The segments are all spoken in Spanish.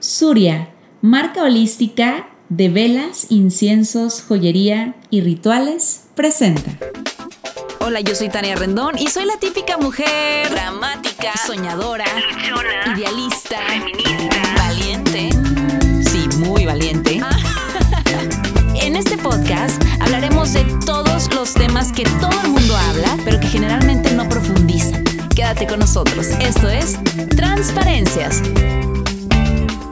Surya, marca holística de velas, inciensos, joyería y rituales, presenta. Hola, yo soy Tania Rendón y soy la típica mujer dramática, soñadora, idealista, feminista, valiente. Sí, muy valiente. en este podcast hablaremos de todos los temas que todo el mundo habla, pero que generalmente no profundizan. Quédate con nosotros. Esto es Transparencias.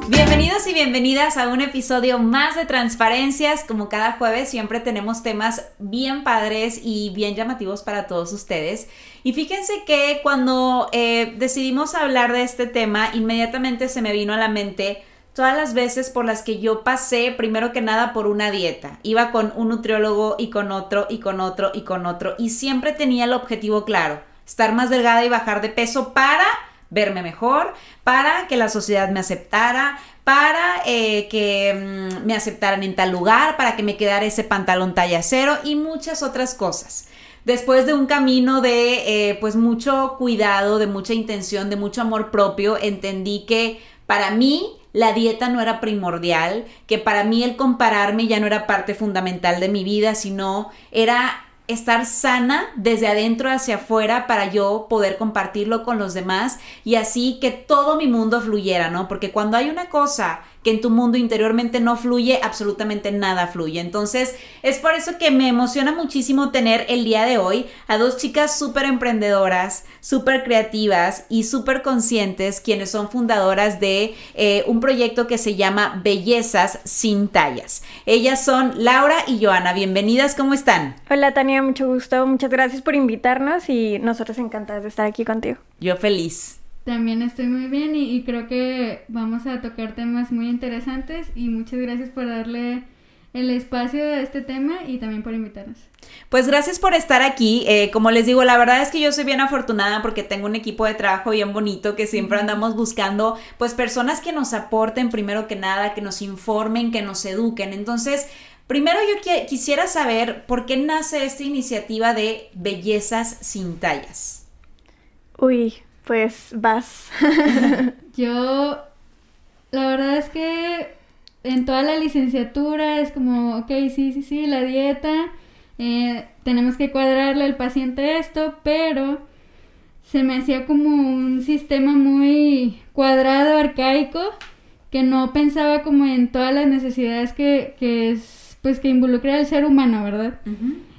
Bienvenidos y bienvenidas a un episodio más de Transparencias. Como cada jueves siempre tenemos temas bien padres y bien llamativos para todos ustedes. Y fíjense que cuando eh, decidimos hablar de este tema, inmediatamente se me vino a la mente todas las veces por las que yo pasé, primero que nada, por una dieta. Iba con un nutriólogo y con otro y con otro y con otro. Y siempre tenía el objetivo claro, estar más delgada y bajar de peso para verme mejor, para que la sociedad me aceptara, para eh, que mm, me aceptaran en tal lugar, para que me quedara ese pantalón talla cero y muchas otras cosas. Después de un camino de eh, pues mucho cuidado, de mucha intención, de mucho amor propio, entendí que para mí la dieta no era primordial, que para mí el compararme ya no era parte fundamental de mi vida, sino era estar sana desde adentro hacia afuera para yo poder compartirlo con los demás y así que todo mi mundo fluyera, ¿no? Porque cuando hay una cosa que en tu mundo interiormente no fluye, absolutamente nada fluye. Entonces, es por eso que me emociona muchísimo tener el día de hoy a dos chicas súper emprendedoras, súper creativas y súper conscientes, quienes son fundadoras de eh, un proyecto que se llama Bellezas sin tallas. Ellas son Laura y Joana. Bienvenidas, ¿cómo están? Hola Tania, mucho gusto. Muchas gracias por invitarnos y nosotros encantadas de estar aquí contigo. Yo feliz. También estoy muy bien y, creo que vamos a tocar temas muy interesantes y muchas gracias por darle el espacio a este tema y también por invitarnos. Pues gracias por estar aquí. Eh, como les digo, la verdad es que yo soy bien afortunada porque tengo un equipo de trabajo bien bonito que siempre andamos buscando pues personas que nos aporten primero que nada, que nos informen, que nos eduquen. Entonces, primero yo quisiera saber por qué nace esta iniciativa de Bellezas sin tallas. Uy, pues vas. Yo, la verdad es que en toda la licenciatura es como, ok, sí, sí, sí, la dieta, eh, tenemos que cuadrarle al paciente esto, pero se me hacía como un sistema muy cuadrado, arcaico, que no pensaba como en todas las necesidades que, que es, pues que involucra al ser humano, ¿verdad?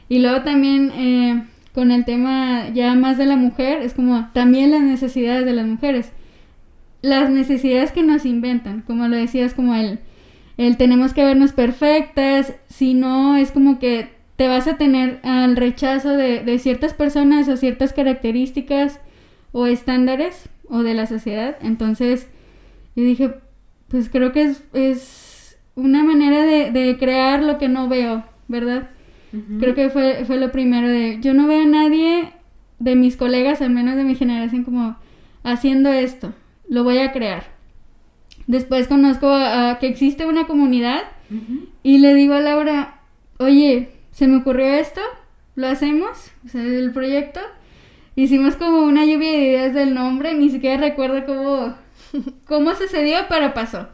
Y luego también... Eh, con el tema ya más de la mujer, es como también las necesidades de las mujeres. Las necesidades que nos inventan, como lo decías, como el, el tenemos que vernos perfectas, si no es como que te vas a tener al rechazo de, de ciertas personas o ciertas características o estándares o de la sociedad. Entonces, yo dije, pues creo que es, es una manera de, de crear lo que no veo, ¿verdad? Creo que fue, fue lo primero de, yo no veo a nadie de mis colegas, al menos de mi generación, como haciendo esto, lo voy a crear. Después conozco a, que existe una comunidad y le digo a Laura, oye, se me ocurrió esto, lo hacemos, o sea, el proyecto. Hicimos como una lluvia de ideas del nombre, ni siquiera recuerdo cómo, cómo sucedió, pero pasó.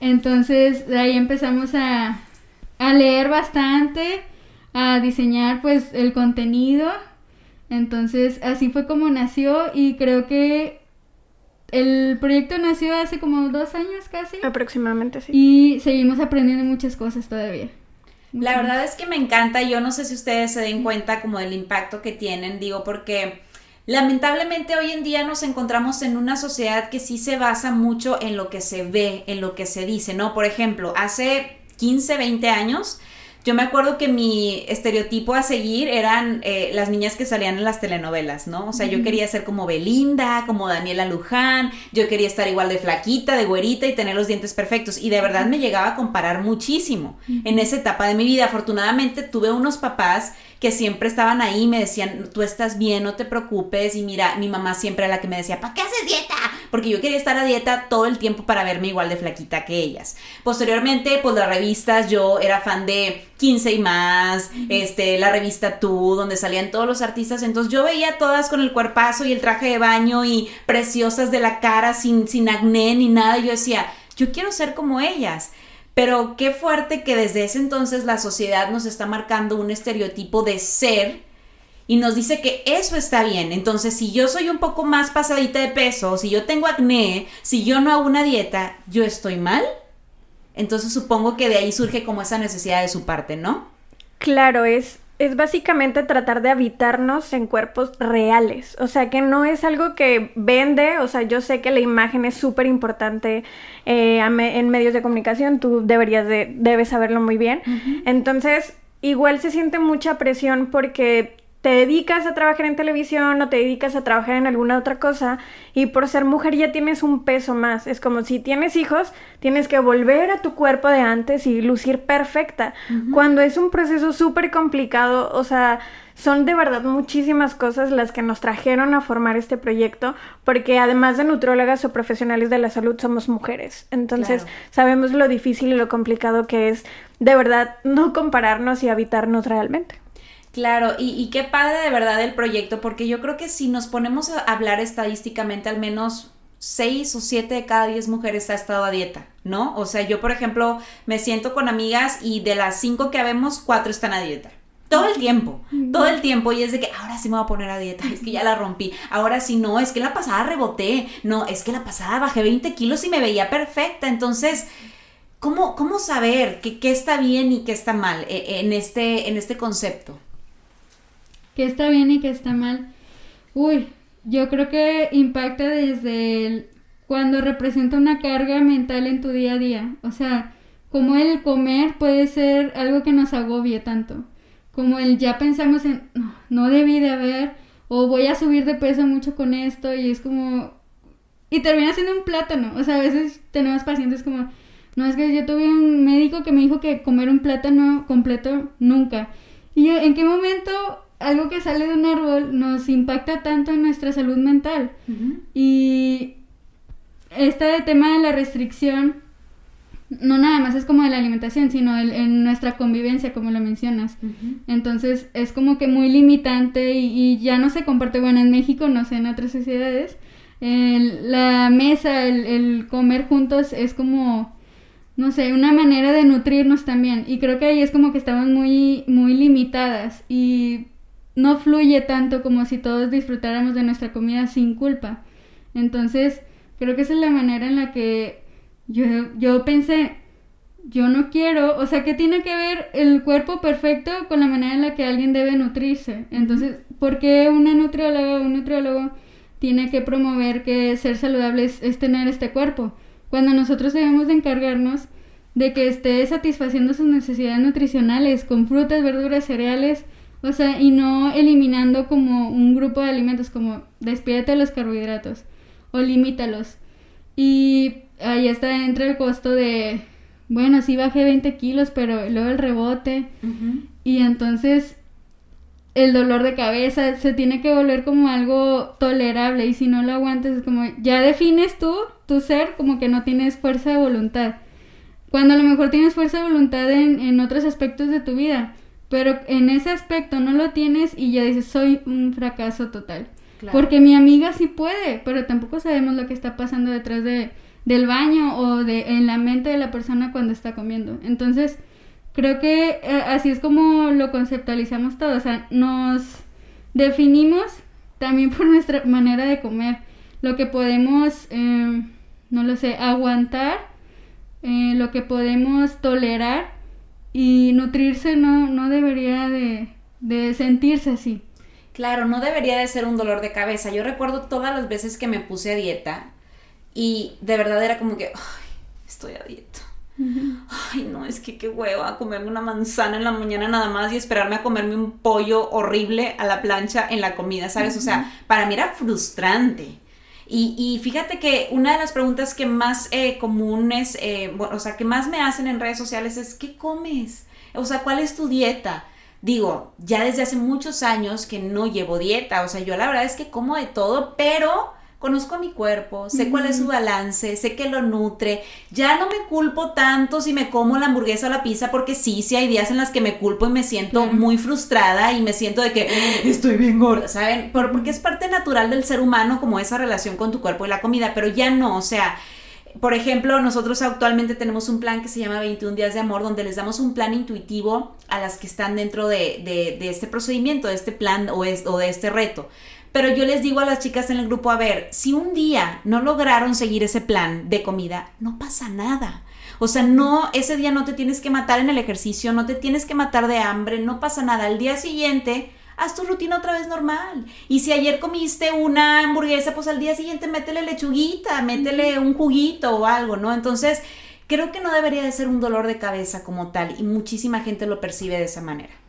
Entonces, de ahí empezamos a, a leer bastante, a diseñar pues el contenido. Entonces así fue como nació y creo que el proyecto nació hace como dos años casi. Aproximadamente, sí. Y seguimos aprendiendo muchas cosas todavía. La verdad es que me encanta, yo no sé si ustedes se den cuenta como del impacto que tienen, digo, porque lamentablemente hoy en día nos encontramos en una sociedad que sí se basa mucho en lo que se ve, en lo que se dice, ¿no? Por ejemplo, hace 15, 20 años, yo me acuerdo que mi estereotipo a seguir eran eh, las niñas que salían en las telenovelas, ¿no? O sea, yo quería ser como Belinda, como Daniela Luján, yo quería estar igual de flaquita, de güerita y tener los dientes perfectos. Y de verdad me llegaba a comparar muchísimo en esa etapa de mi vida. Afortunadamente tuve unos papás que siempre estaban ahí y me decían, tú estás bien, no te preocupes. Y mira, mi mamá siempre era la que me decía, ¿para qué haces dieta? Porque yo quería estar a dieta todo el tiempo para verme igual de flaquita que ellas. Posteriormente, pues las revistas, yo era fan de 15 y más, este, la revista Tú, donde salían todos los artistas. Entonces yo veía todas con el cuerpazo y el traje de baño y preciosas de la cara, sin, sin acné ni nada. Y yo decía, yo quiero ser como ellas. Pero qué fuerte que desde ese entonces la sociedad nos está marcando un estereotipo de ser y nos dice que eso está bien. Entonces, si yo soy un poco más pasadita de peso, si yo tengo acné, si yo no hago una dieta, ¿yo estoy mal? Entonces supongo que de ahí surge como esa necesidad de su parte, ¿no? Claro, es, es básicamente tratar de habitarnos en cuerpos reales. O sea, que no es algo que vende. O sea, yo sé que la imagen es súper importante eh, en medios de comunicación. Tú deberías de, debes saberlo muy bien. Entonces, igual se siente mucha presión porque te dedicas a trabajar en televisión o te dedicas a trabajar en alguna otra cosa y por ser mujer ya tienes un peso más. Es como si tienes hijos, tienes que volver a tu cuerpo de antes y lucir perfecta. Cuando es un proceso súper complicado, o sea, son de verdad muchísimas cosas las que nos trajeron a formar este proyecto, porque además de nutrólogas o profesionales de la salud somos mujeres. Entonces sabemos lo difícil y lo complicado que es de verdad no compararnos y habitarnos realmente. Claro, y, qué padre de verdad el proyecto, porque yo creo que si nos ponemos a hablar estadísticamente, al menos seis o siete de cada diez mujeres ha estado a dieta, ¿no? O sea, yo, por ejemplo, me siento con amigas y de las cinco que habemos, cuatro están a dieta. Todo el tiempo, todo el tiempo. Y es de que ahora sí me voy a poner a dieta, es que ya la rompí. Ahora sí no, es que la pasada reboté. No, es que la pasada bajé 20 kilos y me veía perfecta. Entonces, ¿cómo, cómo saber qué, qué está bien y qué está mal eh, en este, en este concepto? Qué está bien y qué está mal. Uy, yo creo que impacta desde el, cuando representa una carga mental en tu día a día. O sea, como el comer puede ser algo que nos agobie tanto. Como el ya pensamos en, no, no debí de haber, o voy a subir de peso mucho con esto, y es como... Y termina siendo un plátano. O sea, a veces tenemos pacientes como, no, es que yo tuve un médico que me dijo que comer un plátano completo nunca. Y ¿en qué momento algo que sale de un árbol nos impacta tanto en nuestra salud mental. Y este tema de la restricción no nada más es como de la alimentación, sino en nuestra convivencia, como lo mencionas. Entonces es como que muy limitante y, ya no se comparte, bueno, en México, no sé, en otras sociedades, la mesa, el, el, comer juntos es como, no sé, una manera de nutrirnos también. Y creo que ahí es como que estamos muy, muy limitadas. Y no fluye tanto como si todos disfrutáramos de nuestra comida sin culpa. Entonces, creo que esa es la manera en la que yo, yo pensé, yo no quiero, o sea, ¿qué tiene que ver el cuerpo perfecto con la manera en la que alguien debe nutrirse? Entonces, ¿por qué una nutrióloga o un nutriólogo tiene que promover que ser saludable es, es tener este cuerpo? Cuando nosotros debemos de encargarnos de que esté satisfaciendo sus necesidades nutricionales con frutas, verduras, cereales, o sea, y no eliminando como un grupo de alimentos, como despídete de los carbohidratos o limítalos. Y ahí está, entra el costo de, bueno, sí bajé 20 kilos, pero luego el rebote. Y entonces el dolor de cabeza se tiene que volver como algo tolerable y si no lo aguantas es como ya defines tú tu ser como que no tienes fuerza de voluntad cuando a lo mejor tienes fuerza de voluntad en, en otros aspectos de tu vida pero en ese aspecto no lo tienes y ya dices, soy un fracaso total. Porque mi amiga sí puede, pero tampoco sabemos lo que está pasando detrás de, del baño o de, en la mente de la persona cuando está comiendo. Entonces, creo que eh, así es como lo conceptualizamos todo. O sea, nos definimos también por nuestra manera de comer. Lo que podemos, eh, no lo sé, aguantar, eh, lo que podemos tolerar y nutrirse no, no debería de, de sentirse así. Claro, no debería de ser un dolor de cabeza. Yo recuerdo todas las veces que me puse a dieta y de verdad era como que, ay, estoy a dieta. Ay, no, es que qué hueva comerme una manzana en la mañana nada más y esperarme a comerme un pollo horrible a la plancha en la comida, ¿sabes? O sea, para mí era frustrante. Y, fíjate que una de las preguntas que más eh, comunes, eh, o sea, que más me hacen en redes sociales es, ¿qué comes? O sea, ¿cuál es tu dieta? Digo, ya desde hace muchos años que no llevo dieta, o sea, yo la verdad es que como de todo, pero conozco mi cuerpo, sé cuál es su balance, sé que lo nutre, ya no me culpo tanto si me como la hamburguesa o la pizza, porque sí, sí hay días en las que me culpo y me siento muy frustrada y me siento de que estoy bien gorda, ¿saben? porque es parte natural del ser humano como esa relación con tu cuerpo y la comida, pero ya no, o sea, por ejemplo, nosotros actualmente tenemos un plan que se llama 21 días de amor, donde les damos un plan intuitivo a las que están dentro de, de, este procedimiento, de este plan o, es, o de este reto. Pero yo les digo a las chicas en el grupo, a ver, si un día no lograron seguir ese plan de comida, no pasa nada. O sea, no, ese día no te tienes que matar en el ejercicio, no te tienes que matar de hambre, no pasa nada. Al día siguiente, haz tu rutina otra vez normal. Y si ayer comiste una hamburguesa, pues al día siguiente métele lechuguita, métele un juguito o algo, ¿no? Entonces, creo que no debería de ser un dolor de cabeza como tal y muchísima gente lo percibe de esa manera.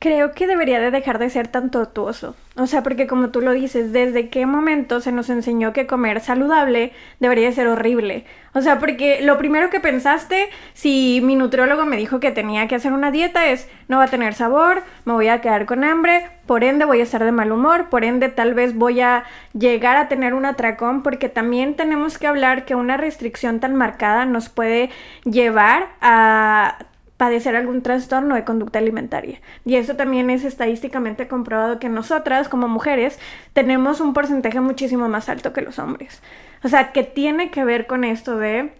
Creo que debería de dejar de ser tan tortuoso. O sea, porque como tú lo dices, ¿desde qué momento se nos enseñó que comer saludable debería de ser horrible? O sea, porque lo primero que pensaste, si mi nutriólogo me dijo que tenía que hacer una dieta, es no va a tener sabor, me voy a quedar con hambre, por ende voy a estar de mal humor, por ende tal vez voy a llegar a tener un atracón, porque también tenemos que hablar que una restricción tan marcada nos puede llevar a padecer algún trastorno de conducta alimentaria. Y eso también es estadísticamente comprobado que nosotras como mujeres tenemos un porcentaje muchísimo más alto que los hombres. O sea, que tiene que ver con esto de...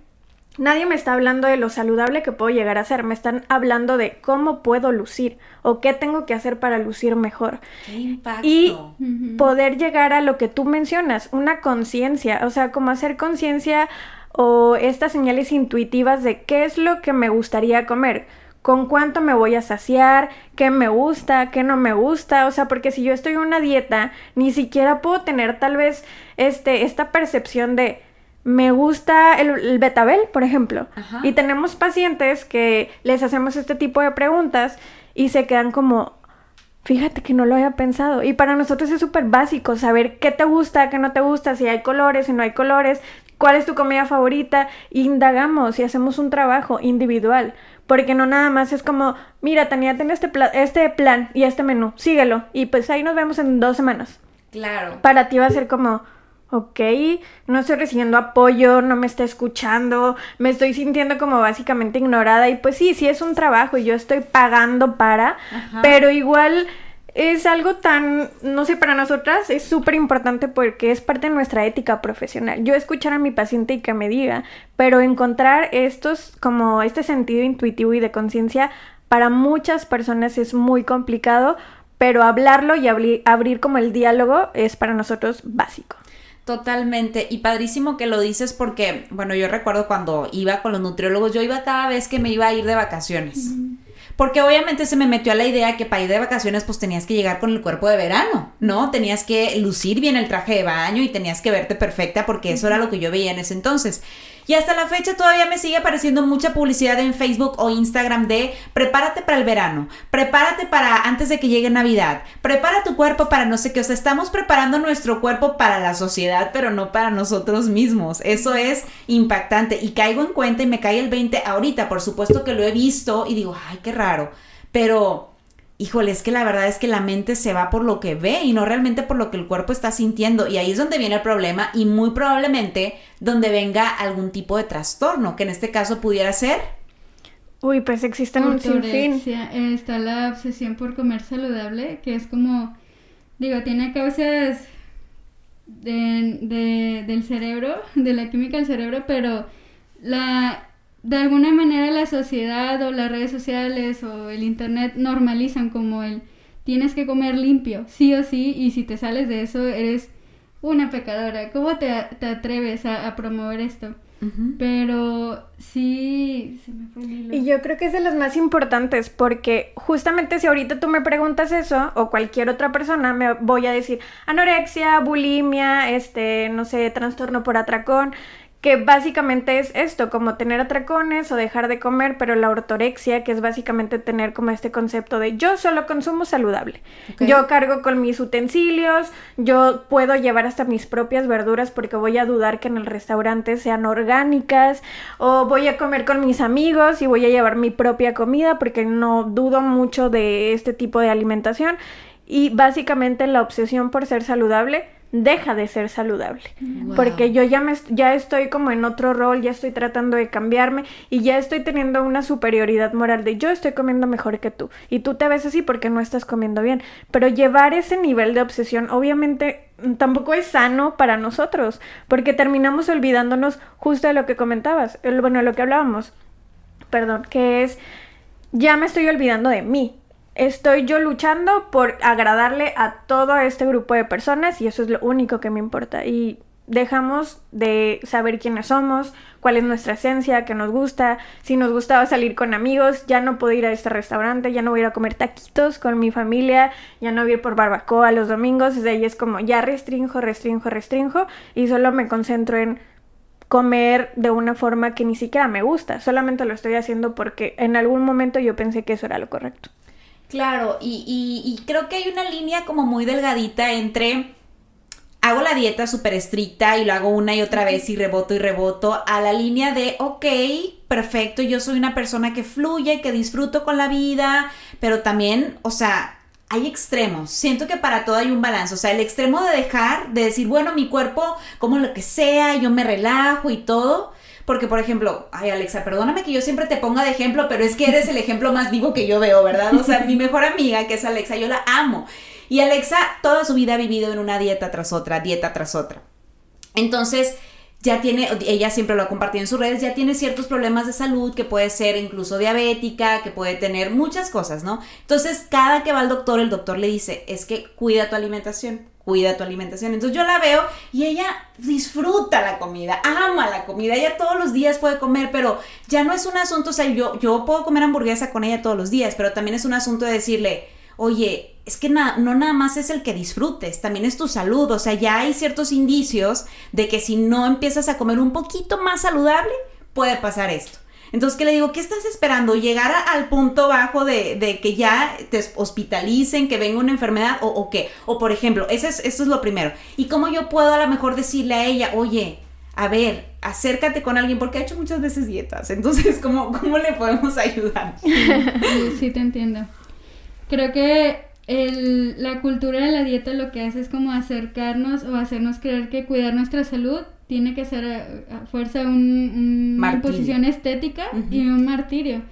Nadie me está hablando de lo saludable que puedo llegar a ser, me están hablando de cómo puedo lucir o qué tengo que hacer para lucir mejor. Y poder llegar a lo que tú mencionas, una conciencia, o sea, como hacer conciencia o estas señales intuitivas de qué es lo que me gustaría comer, con cuánto me voy a saciar, qué me gusta, qué no me gusta, o sea, porque si yo estoy en una dieta, ni siquiera puedo tener tal vez este, esta percepción de me gusta el, betabel, por ejemplo. Y tenemos pacientes que les hacemos este tipo de preguntas y se quedan como, Fíjate que no lo había pensado. Y para nosotros es súper básico saber qué te gusta, qué no te gusta, si hay colores, si no hay colores, cuál es tu comida favorita. Indagamos y hacemos un trabajo individual. Porque no nada más es como, mira, Tania, ten este, este plan y este menú, síguelo. Y pues ahí nos vemos en dos semanas. Claro. Para ti va a ser como, ok, no estoy recibiendo apoyo, no me está escuchando, me estoy sintiendo como básicamente ignorada. Y pues sí, sí es un trabajo y yo estoy pagando para, pero igual es algo tan, no sé, para nosotras es súper importante porque es parte de nuestra ética profesional. Yo escuchar a mi paciente y que me diga, pero encontrar estos, como este sentido intuitivo y de conciencia, para muchas personas es muy complicado, pero hablarlo y abrir, como el diálogo es para nosotros básico. Totalmente. Y padrísimo que lo dices porque, bueno, yo recuerdo cuando iba con los nutriólogos, yo iba cada vez que me iba a ir de vacaciones. Porque obviamente se me metió a la idea que para ir de vacaciones pues tenías que llegar con el cuerpo de verano, ¿no? Tenías que lucir bien el traje de baño y tenías que verte perfecta porque eso era lo que yo veía en ese entonces. Y hasta la fecha todavía me sigue apareciendo mucha publicidad en Facebook o Instagram de prepárate para el verano, prepárate para antes de que llegue Navidad, prepara tu cuerpo para no sé qué, o sea, estamos preparando nuestro cuerpo para la sociedad, pero no para nosotros mismos. Eso es impactante. Y caigo en cuenta y me cae el 20 ahorita, por supuesto que lo he visto y digo, ay, qué raro, pero híjole, es que la verdad es que la mente se va por lo que ve y no realmente por lo que el cuerpo está sintiendo. Y ahí es donde viene el problema y muy probablemente donde venga algún tipo de trastorno, que en este caso pudiera ser... Uy, pues existen un sinfín. Está la obsesión por comer saludable, que es como, digo, tiene causas del cerebro, de la química del cerebro, pero la de alguna manera la sociedad o las redes sociales o el internet normalizan como el tienes que comer limpio, sí o sí, y si te sales de eso eres una pecadora. ¿Cómo te, atreves a, promover esto? Pero sí, se me fue el Y yo creo que es de los más importantes porque justamente si ahorita tú me preguntas eso o cualquier otra persona me voy a decir anorexia, bulimia, este, no sé, trastorno por atracón que básicamente es esto, como tener atracones o dejar de comer, pero la ortorexia, que es básicamente tener como este concepto de yo solo consumo saludable. Yo cargo con mis utensilios, yo puedo llevar hasta mis propias verduras porque voy a dudar que en el restaurante sean orgánicas, o voy a comer con mis amigos y voy a llevar mi propia comida porque no dudo mucho de este tipo de alimentación. Y básicamente la obsesión por ser saludable deja de ser saludable. Porque yo ya, me, ya estoy como en otro rol, ya estoy tratando de cambiarme y ya estoy teniendo una superioridad moral de yo estoy comiendo mejor que tú y tú te ves así porque no estás comiendo bien. Pero llevar ese nivel de obsesión obviamente tampoco es sano para nosotros porque terminamos olvidándonos justo de lo que comentabas, bueno, lo que hablábamos, perdón, que es ya me estoy olvidando de mí estoy yo luchando por agradarle a todo este grupo de personas y eso es lo único que me importa. Y dejamos de saber quiénes somos, cuál es nuestra esencia, qué nos gusta, si nos gustaba salir con amigos, ya no puedo ir a este restaurante, ya no voy a ir a comer taquitos con mi familia, ya no voy a ir por barbacoa los domingos, desde ahí es como ya restrinjo, restrinjo, restrinjo y solo me concentro en comer de una forma que ni siquiera me gusta, solamente lo estoy haciendo porque en algún momento yo pensé que eso era lo correcto. Claro, y, y, creo que hay una línea como muy delgadita entre hago la dieta súper estricta y lo hago una y otra vez y reboto y reboto, a la línea de, ok, perfecto, yo soy una persona que fluye, que disfruto con la vida, pero también, o sea, hay extremos. Siento que para todo hay un balance. O sea, el extremo de dejar, de decir, bueno, mi cuerpo, como lo que sea, yo me relajo y todo. Porque, por ejemplo, ay Alexa, perdóname que yo siempre te ponga de ejemplo, pero es que eres el ejemplo más vivo que yo veo, ¿verdad? O sea, mi mejor amiga, que es Alexa, yo la amo. Y Alexa toda su vida ha vivido en una dieta tras otra, dieta tras otra. Entonces, ya tiene, ella siempre lo ha compartido en sus redes, ya tiene ciertos problemas de salud, que puede ser incluso diabética, que puede tener muchas cosas, ¿no? Entonces, cada que va al doctor, el doctor le dice, es que cuida tu alimentación cuida tu alimentación. Entonces yo la veo y ella disfruta la comida, ama la comida, ella todos los días puede comer, pero ya no es un asunto, o sea, yo, yo puedo comer hamburguesa con ella todos los días, pero también es un asunto de decirle, oye, es que no nada más es el que disfrutes, también es tu salud, o sea, ya hay ciertos indicios de que si no empiezas a comer un poquito más saludable, puede pasar esto. Entonces, ¿qué le digo? ¿Qué estás esperando? ¿Llegar al punto bajo de, que ya te hospitalicen, que venga una enfermedad o, qué? O, por ejemplo, eso es, eso es lo primero. ¿Y cómo yo puedo a lo mejor decirle a ella, oye, a ver, acércate con alguien, porque ha hecho muchas veces dietas. Entonces, ¿cómo, cómo le podemos ayudar? Sí, te entiendo. Creo que la cultura de la dieta lo que hace es como acercarnos o hacernos creer que cuidar nuestra salud tiene que ser a, fuerza un, una imposición estética y un martirio.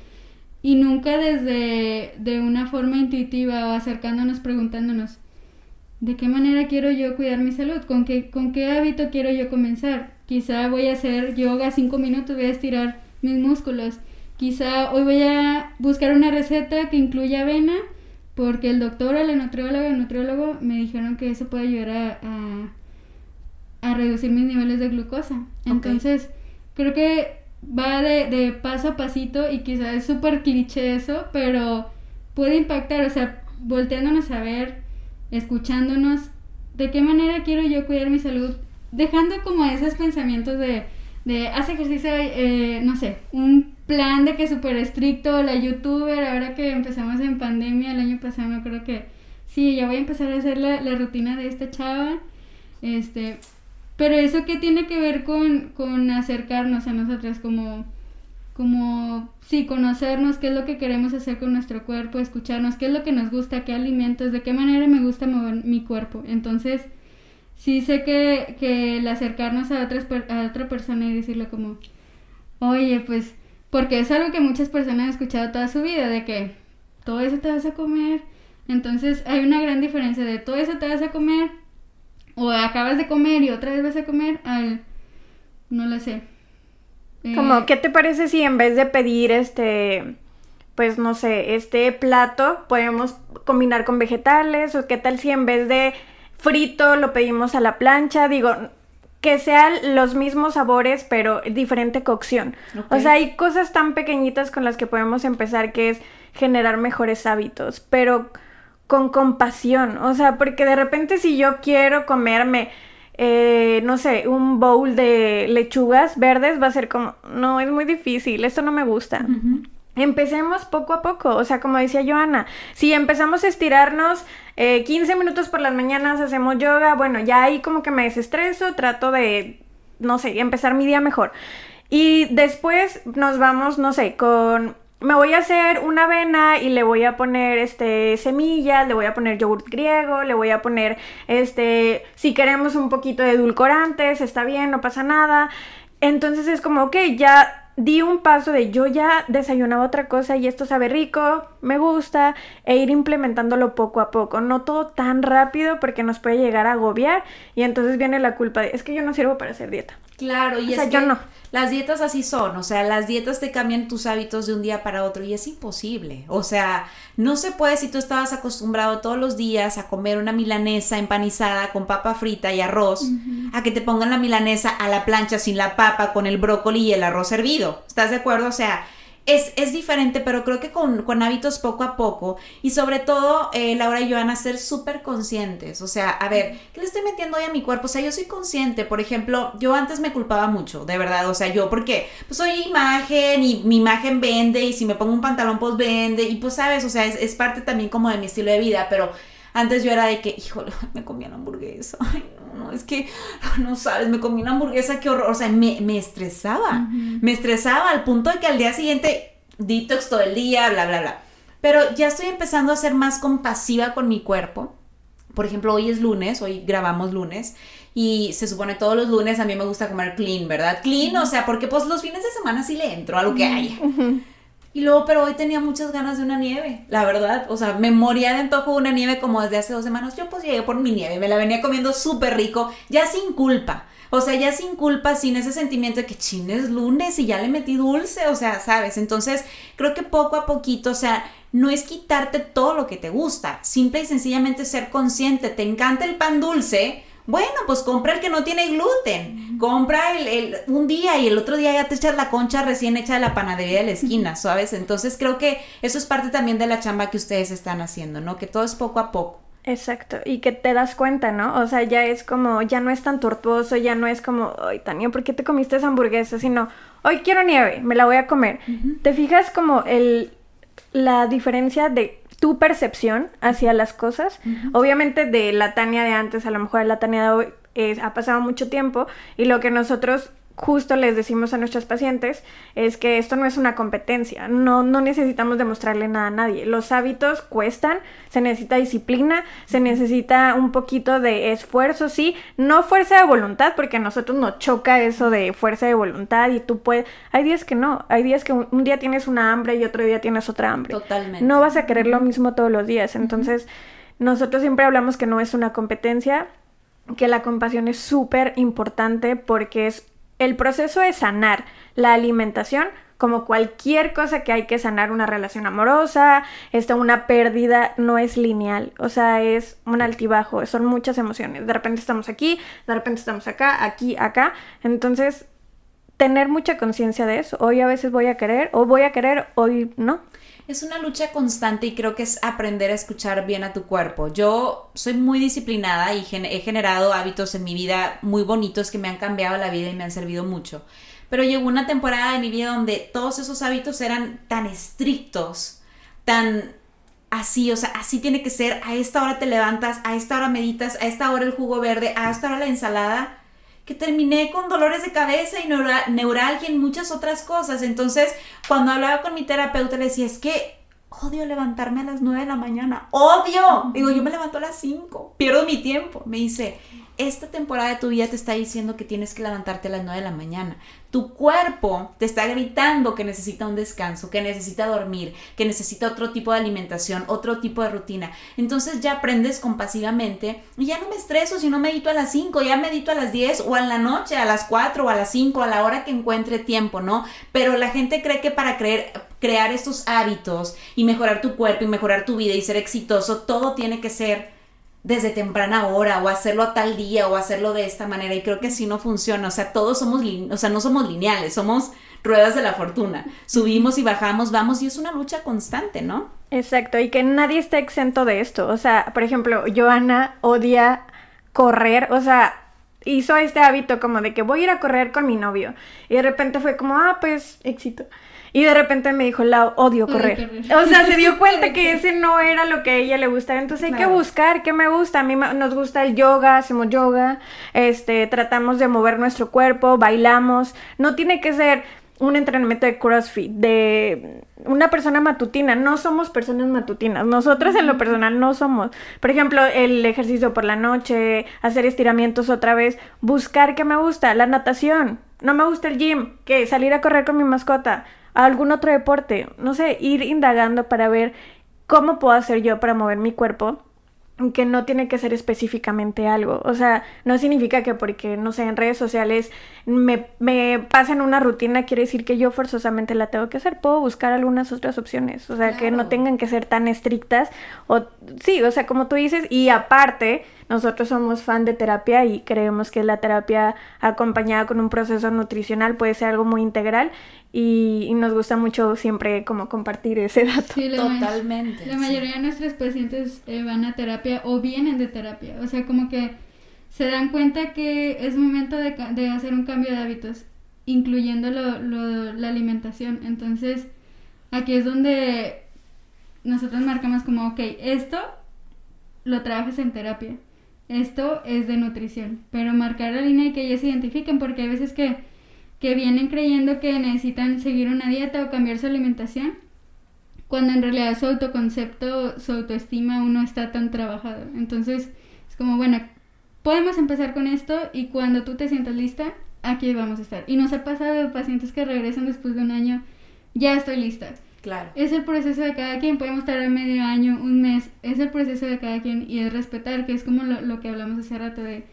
Y nunca desde de una forma intuitiva o acercándonos preguntándonos, ¿de qué manera quiero yo cuidar mi salud? ¿Con qué, con qué hábito quiero yo comenzar? Quizá voy a hacer yoga cinco minutos, voy a estirar mis músculos. Quizá hoy voy a buscar una receta que incluya avena, porque el doctor, el nutriólogo, el nutriólogo me dijeron que eso puede ayudar a a reducir mis niveles de glucosa. Entonces, creo que va de, de, paso a pasito y quizás es súper cliché eso, pero puede impactar, o sea, volteándonos a ver, escuchándonos, de qué manera quiero yo cuidar mi salud, dejando como esos pensamientos de, de haz ejercicio, eh, no sé, un plan de que súper estricto, la youtuber, ahora que empezamos en pandemia el año pasado, me acuerdo que sí, ya voy a empezar a hacer la, la rutina de esta chava, este, pero eso qué tiene que ver con, con acercarnos a nosotras, como, como, sí, conocernos, qué es lo que queremos hacer con nuestro cuerpo, escucharnos, qué es lo que nos gusta, qué alimentos, de qué manera me gusta mover mi cuerpo. Entonces, sí sé que, que el acercarnos a, otras, a otra persona y decirle como, oye, pues, porque es algo que muchas personas han escuchado toda su vida, de que todo eso te vas a comer. Entonces hay una gran diferencia de todo eso te vas a comer o acabas de comer y otra vez vas a comer al... No lo sé. Como, eh, ¿qué te parece si en vez de pedir este, pues no sé, este plato, podemos combinar con vegetales? ¿O qué tal si en vez de frito lo pedimos a la plancha? Digo, que sean los mismos sabores, pero diferente cocción. O sea, hay cosas tan pequeñitas con las que podemos empezar que es generar mejores hábitos, pero con compasión, o sea, porque de repente si yo quiero comerme, eh, no sé, un bowl de lechugas verdes, va a ser como, no, es muy difícil, esto no me gusta. Empecemos poco a poco, o sea, como decía Joana, si empezamos a estirarnos 15 eh, minutos por las mañanas, hacemos yoga, bueno, ya ahí como que me desestreso, trato de, no sé, empezar mi día mejor. Y después nos vamos, no sé, con me voy a hacer una avena y le voy a poner este semillas, le voy a poner yogurt griego, le voy a poner este si queremos un poquito de edulcorantes, está bien, no pasa nada. Entonces es como, ok, ya di un paso de yo ya desayunaba otra cosa y esto sabe rico, me gusta, e ir implementándolo poco a poco, no todo tan rápido porque nos puede llegar a agobiar y entonces viene la culpa de es que yo no sirvo para hacer dieta. Claro, y es yo no. Las dietas así son, o sea, las dietas te cambian tus hábitos de un día para otro y es imposible. O sea, no se puede si tú estabas acostumbrado todos los días a comer una milanesa empanizada con papa frita y arroz, a que te pongan la milanesa a la plancha sin la papa, con el brócoli y el arroz hervido. ¿Estás de acuerdo? O sea, es, diferente, pero creo que con, hábitos poco a poco. Y sobre todo eh, Laura y yo van a ser súper conscientes. O sea, a ver, ¿qué le estoy metiendo hoy a mi cuerpo? O sea, yo soy consciente, por ejemplo, yo antes me culpaba mucho, de verdad, o sea, yo porque pues soy imagen y mi imagen vende y si me pongo un pantalón pues vende. Y pues sabes, o sea, es, es parte también como de mi estilo de vida, pero antes yo era de que, híjole, me comía una hamburguesa. Ay, no, no, es que no sabes, me comí una hamburguesa, qué horror. O sea, me, me estresaba. Me estresaba al punto de que al día siguiente, detox todo el día, bla, bla, bla. Pero ya estoy empezando a ser más compasiva con mi cuerpo. Por ejemplo, hoy es lunes, hoy grabamos lunes. Y se supone todos los lunes a mí me gusta comer clean, ¿verdad? Clean, o sea, porque pues los fines de semana sí le entro a lo que haya. Y luego, pero hoy tenía muchas ganas de una nieve, la verdad. O sea, me moría de antojo una nieve como desde hace dos semanas. Yo pues llegué por mi nieve, me la venía comiendo súper rico, ya sin culpa. O sea, ya sin culpa, sin ese sentimiento de que chin es lunes y ya le metí dulce, o sea, ¿sabes? Entonces, creo que poco a poquito, o sea, no es quitarte todo lo que te gusta, simple y sencillamente ser consciente. Te encanta el pan dulce, bueno, pues compra el que no tiene gluten. Compra el, un día y el otro día ya te echas la concha recién hecha de la panadería de la esquina, ¿sabes? Entonces creo que eso es parte también de la chamba que ustedes están haciendo, ¿no? Que todo es poco a poco. Exacto, y que te das cuenta, ¿no? O sea, ya es como, ya no es tan tortuoso, ya no es como, ay, Tania, ¿por qué te comiste esa hamburguesa? Sino, hoy quiero nieve, me la voy a comer. ¿Te fijas como el, la diferencia de tu percepción hacia las cosas. Obviamente de la Tania de antes, a lo mejor la Tania de hoy ha pasado mucho tiempo y lo que nosotros justo les decimos a nuestros pacientes es que esto no es una competencia, no, no necesitamos demostrarle nada a nadie. Los hábitos cuestan, se necesita disciplina, se necesita un poquito de esfuerzo, sí, no fuerza de voluntad, porque a nosotros nos choca eso de fuerza de voluntad y tú puedes, hay días que no, hay días que un, día tienes una hambre y otro día tienes otra hambre. Totalmente. No vas a querer lo mismo todos los días, entonces nosotros siempre hablamos que no es una competencia, que la compasión es súper importante porque es el proceso de sanar la alimentación, como cualquier cosa que hay que sanar, una relación amorosa, esta, una pérdida, no es lineal, o sea, es un altibajo, son muchas emociones. De repente estamos aquí, de repente estamos acá, aquí, acá. Entonces, tener mucha conciencia de eso. Hoy a veces voy a querer, o voy a querer, hoy no es una lucha constante y creo que es aprender a escuchar bien a tu cuerpo. Yo soy muy disciplinada y he generado hábitos en mi vida muy bonitos que me han cambiado la vida y me han servido mucho. Pero llegó una temporada de mi vida donde todos esos hábitos eran tan estrictos, tan así, o sea, así tiene que ser, a esta hora te levantas, a esta hora meditas, a esta hora el jugo verde, a esta hora la ensalada, que terminé con dolores de cabeza y neuralgia y muchas otras cosas. Entonces, cuando hablaba con mi terapeuta, le decía, es que odio levantarme a las 9 de la mañana, odio. Digo, yo me levanto a las 5, pierdo mi tiempo. Me dice, esta temporada de tu vida te está diciendo que tienes que levantarte a las 9 de la mañana. Tu cuerpo te está gritando que necesita un descanso, que necesita dormir, que necesita otro tipo de alimentación, otro tipo de rutina. Entonces ya aprendes compasivamente y ya no me estreso si no medito a las 5, ya medito a las 10 o en la noche, a las 4 o a las 5, a la hora que encuentre tiempo, ¿no? Pero la gente cree que para creer, crear estos hábitos y mejorar tu cuerpo y mejorar tu vida y ser exitoso, todo tiene que ser desde temprana hora o hacerlo a tal día o hacerlo de esta manera y creo que así no funciona, o sea, todos somos, o sea, no somos lineales, somos ruedas de la fortuna, subimos y bajamos, vamos y es una lucha constante, ¿no? Exacto, y que nadie está exento de esto, o sea, por ejemplo, Joana odia correr, o sea, hizo este hábito como de que voy a ir a correr con mi novio y de repente fue como, ah, pues éxito. Y de repente me dijo, la odio correr. O sea, se dio cuenta que ese no era lo que a ella le gustaba. Entonces hay que buscar qué me gusta. A mí nos gusta el yoga, hacemos yoga, este, tratamos de mover nuestro cuerpo, bailamos. No tiene que ser un entrenamiento de CrossFit, de una persona matutina, no somos personas matutinas, nosotras en lo personal no somos. Por ejemplo, el ejercicio por la noche, hacer estiramientos otra vez, buscar qué me gusta, la natación, no me gusta el gym, que salir a correr con mi mascota, algún otro deporte, no sé, ir indagando para ver cómo puedo hacer yo para mover mi cuerpo que no tiene que ser específicamente algo. O sea, no significa que porque, no sé, en redes sociales me, me pasen una rutina, quiere decir que yo forzosamente la tengo que hacer. Puedo buscar algunas otras opciones. O sea, que no tengan que ser tan estrictas. O, sí, o sea, como tú dices, y aparte, nosotros somos fan de terapia y creemos que la terapia acompañada con un proceso nutricional puede ser algo muy integral y, nos gusta mucho siempre como compartir ese dato. Totalmente. La mayoría de nuestros pacientes eh, van a terapia o vienen de terapia, o sea, como que se dan cuenta que es momento de, de hacer un cambio de hábitos, incluyendo lo, lo, la alimentación. Entonces, aquí es donde nosotros marcamos como, ok, esto lo trabajas en terapia esto es de nutrición, pero marcar la línea y que ellos se identifiquen, porque hay veces que, que vienen creyendo que necesitan seguir una dieta o cambiar su alimentación, cuando en realidad su autoconcepto, su autoestima aún no está tan trabajado. Entonces, es como, bueno, podemos empezar con esto y cuando tú te sientas lista, aquí vamos a estar. Y nos ha pasado de pacientes que regresan después de un año, ya estoy lista. Claro. Es el proceso de cada quien, podemos a medio año, un mes, es el proceso de cada quien y es respetar, que es como lo, que hablamos hace rato de,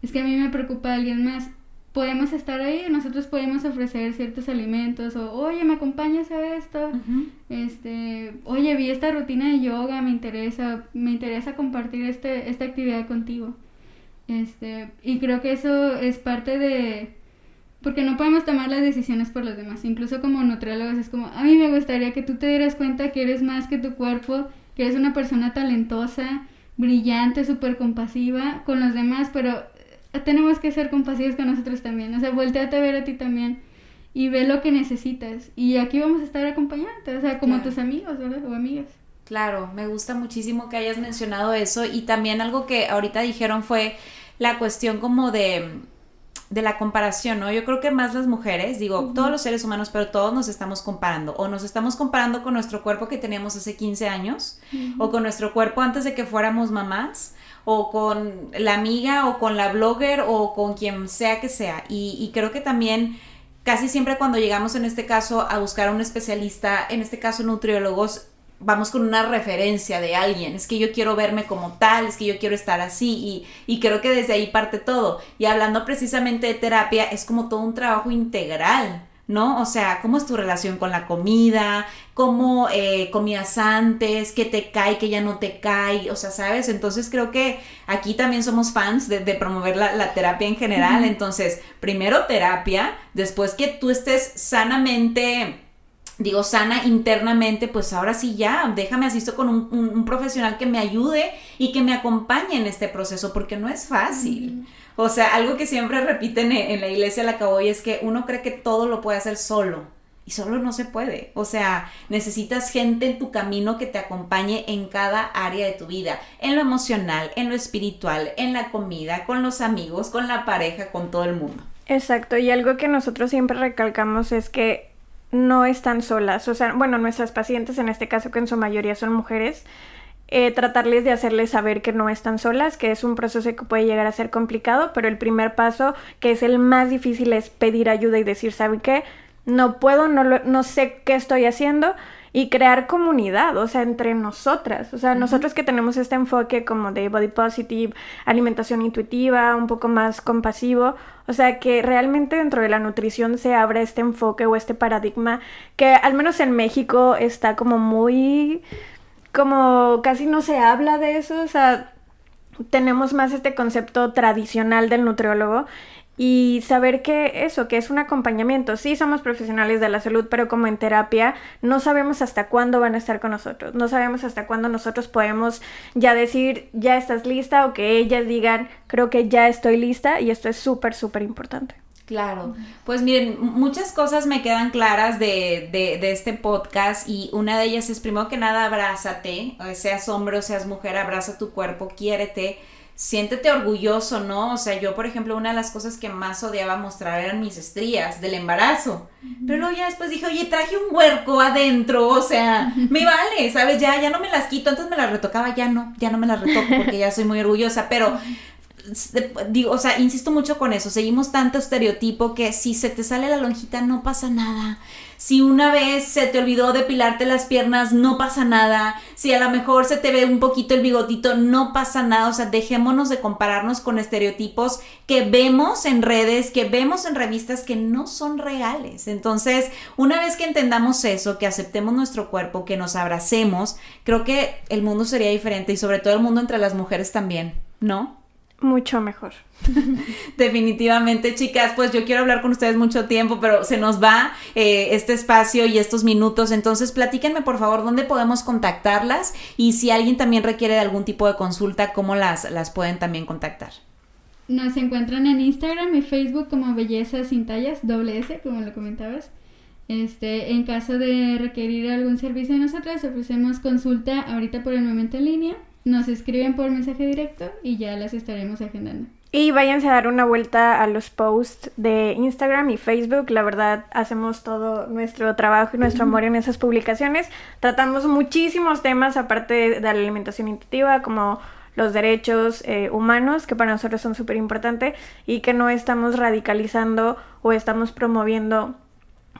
es que a mí me preocupa alguien más. Podemos estar ahí, nosotros podemos ofrecer ciertos alimentos o, oye, ¿me acompañas a esto? Este, oye, vi esta rutina de yoga, me interesa, me interesa compartir este, esta actividad contigo. Este, y creo que eso es parte de, porque no podemos tomar las decisiones por los demás. Incluso como nutriólogos es como, a mí me gustaría que tú te dieras cuenta que eres más que tu cuerpo, que eres una persona talentosa, brillante, súper compasiva con los demás, pero tenemos que ser compasivos con nosotros también. O sea, volteate a ver a ti también y ve lo que necesitas. Y aquí vamos a estar acompañándote, o sea, como tus amigos, ¿verdad? O amigas. Claro, me gusta muchísimo que hayas mencionado eso y también algo que ahorita dijeron fue la cuestión como de de la comparación, ¿no? Yo creo que más las mujeres, digo, todos los seres humanos, pero todos nos estamos comparando. O nos estamos comparando con nuestro cuerpo que teníamos hace 15 años, o con nuestro cuerpo antes de que fuéramos mamás, o con la amiga, o con la blogger, o con quien sea que sea. Y, creo que también casi siempre cuando llegamos en este caso a buscar a un especialista, en este caso nutriólogos, vamos con una referencia de alguien, es que yo quiero verme como tal, es que yo quiero estar así y, creo que desde ahí parte todo. Y hablando precisamente de terapia, es como todo un trabajo integral. ¿No? O sea, ¿cómo es tu relación con la comida? ¿Cómo eh, comías antes? ¿Qué te cae? ¿Qué ya no te cae? O sea, ¿sabes? Entonces creo que aquí también somos fans de, promover la, terapia en general. Entonces, primero terapia, después que tú estés sanamente digo, sana internamente, pues ahora sí ya, déjame asisto con un, profesional que me ayude y que me acompañe en este proceso, porque no es fácil. O sea, algo que siempre repiten en, la iglesia la y es que uno cree que todo lo puede hacer solo. Y solo no se puede. O sea, necesitas gente en tu camino que te acompañe en cada área de tu vida. En lo emocional, en lo espiritual, en la comida, con los amigos, con la pareja, con todo el mundo. Exacto. Y algo que nosotros siempre recalcamos es que no están solas. O sea, bueno, nuestras pacientes, en este caso que en su mayoría son mujeres, eh, tratarles de hacerles saber que no están solas, que es un proceso que puede llegar a ser complicado, pero el primer paso, que es el más difícil, es pedir ayuda y decir, ¿saben qué? No puedo, no, no sé qué estoy haciendo y crear comunidad, o sea, entre nosotras, o sea, nosotros que tenemos este enfoque como de body positive, alimentación intuitiva, un poco más compasivo, o sea, que realmente dentro de la nutrición se abra este enfoque o este paradigma que al menos en México está como muy, como casi no se habla de eso, o sea, tenemos más este concepto tradicional del nutriólogo y saber que eso, que es un acompañamiento. Sí somos profesionales de la salud, pero como en terapia no sabemos hasta cuándo van a estar con nosotros. No sabemos hasta cuándo nosotros podemos ya decir, ya estás lista o que ellas digan, creo que ya estoy lista y esto es súper, súper importante. Claro, pues miren, muchas cosas me quedan claras de, de, de, este podcast y una de ellas es primero que nada abrázate, seas hombre o seas mujer, abraza tu cuerpo, quiérete, siéntete orgulloso, ¿no? O sea, yo, por ejemplo, una de las cosas que más odiaba mostrar eran mis estrías del embarazo. Pero luego ya después dije, oye, traje un huerco adentro, o sea, me vale, ¿sabes? Ya, ya no me las quito, antes me las retocaba, ya no, ya no me las retoco porque ya soy muy orgullosa, pero digo, o sea, insisto mucho con eso, seguimos tanto estereotipo que si se te sale la lonjita no pasa nada. Si una vez se te olvidó depilarte las piernas, no pasa nada. Si a lo mejor se te ve un poquito el bigotito, no pasa nada. O sea, dejémonos de compararnos con estereotipos que vemos en redes, que vemos en revistas que no son reales. Entonces, una vez que entendamos eso, que aceptemos nuestro cuerpo, que nos abracemos, creo que el mundo sería diferente y sobre todo el mundo entre las mujeres también, ¿no? Mucho mejor. Definitivamente, chicas, pues yo quiero hablar con ustedes mucho tiempo, pero se nos va eh, este espacio y estos minutos. Entonces, platíquenme por favor dónde podemos contactarlas y si alguien también requiere de algún tipo de consulta, cómo las, las pueden también contactar. Nos encuentran en Instagram y Facebook como Belleza Sin Tallas, doble S, como lo comentabas. Este, en caso de requerir algún servicio de nosotras, ofrecemos consulta ahorita por el momento en línea nos escriben por mensaje directo y ya las estaremos agendando. Y váyanse a dar una vuelta a los posts de Instagram y Facebook. La verdad, hacemos todo nuestro trabajo y nuestro amor en esas publicaciones. Tratamos muchísimos temas, aparte de la alimentación intuitiva, como los derechos eh, humanos, que para nosotros son súper importantes, y que no estamos radicalizando o estamos promoviendo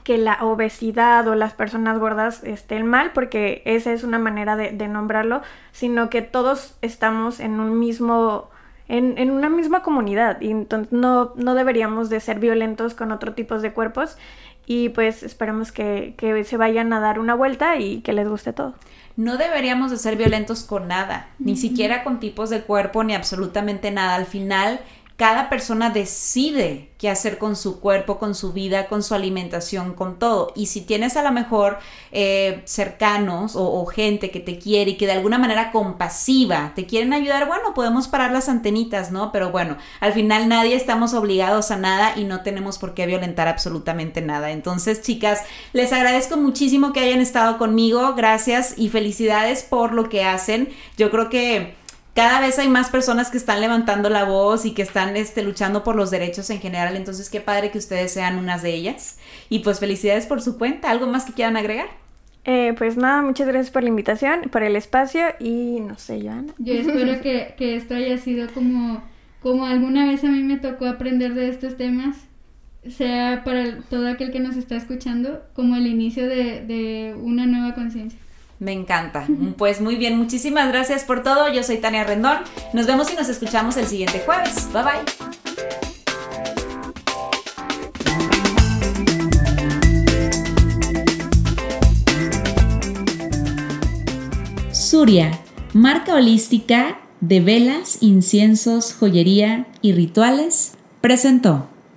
que la obesidad o las personas gordas estén mal, porque esa es una manera de, nombrarlo, sino que todos estamos en un mismo, en, una misma comunidad y entonces no, no deberíamos de ser violentos con otro tipo de cuerpos y pues esperemos que, que se vayan a dar una vuelta y que les guste todo no deberíamos de ser violentos con nada, ni siquiera con tipos de cuerpo, ni absolutamente nada. Al final, cada persona decide qué hacer con su cuerpo, con su vida, con su alimentación, con todo. Y si tienes a lo mejor eh, cercanos o, gente que te quiere y que de alguna manera compasiva te quieren ayudar, bueno, podemos parar las antenitas, ¿no? Pero bueno, al final nadie estamos obligados a nada y no tenemos por qué violentar absolutamente nada. Entonces, chicas, les agradezco muchísimo que hayan estado conmigo. Gracias y felicidades por lo que hacen. Yo creo que cada vez hay más personas que están levantando la voz y que están este, luchando por los derechos en general. Entonces, qué padre que ustedes sean unas de ellas. Y pues felicidades por su cuenta. ¿Algo más que quieran agregar? Eh, pues nada, muchas gracias por la invitación, por el espacio y no sé, Joana. Yo espero que, que esto haya sido como, como alguna vez a mí me tocó aprender de estos temas, sea para todo aquel que nos está escuchando, como el inicio de, de una nueva conciencia. Me encanta. Pues muy bien, muchísimas gracias por todo. Yo soy Tania Rendón. Nos vemos y nos escuchamos el siguiente jueves. Bye bye. Suria, marca holística de velas, inciensos, joyería y rituales, presentó.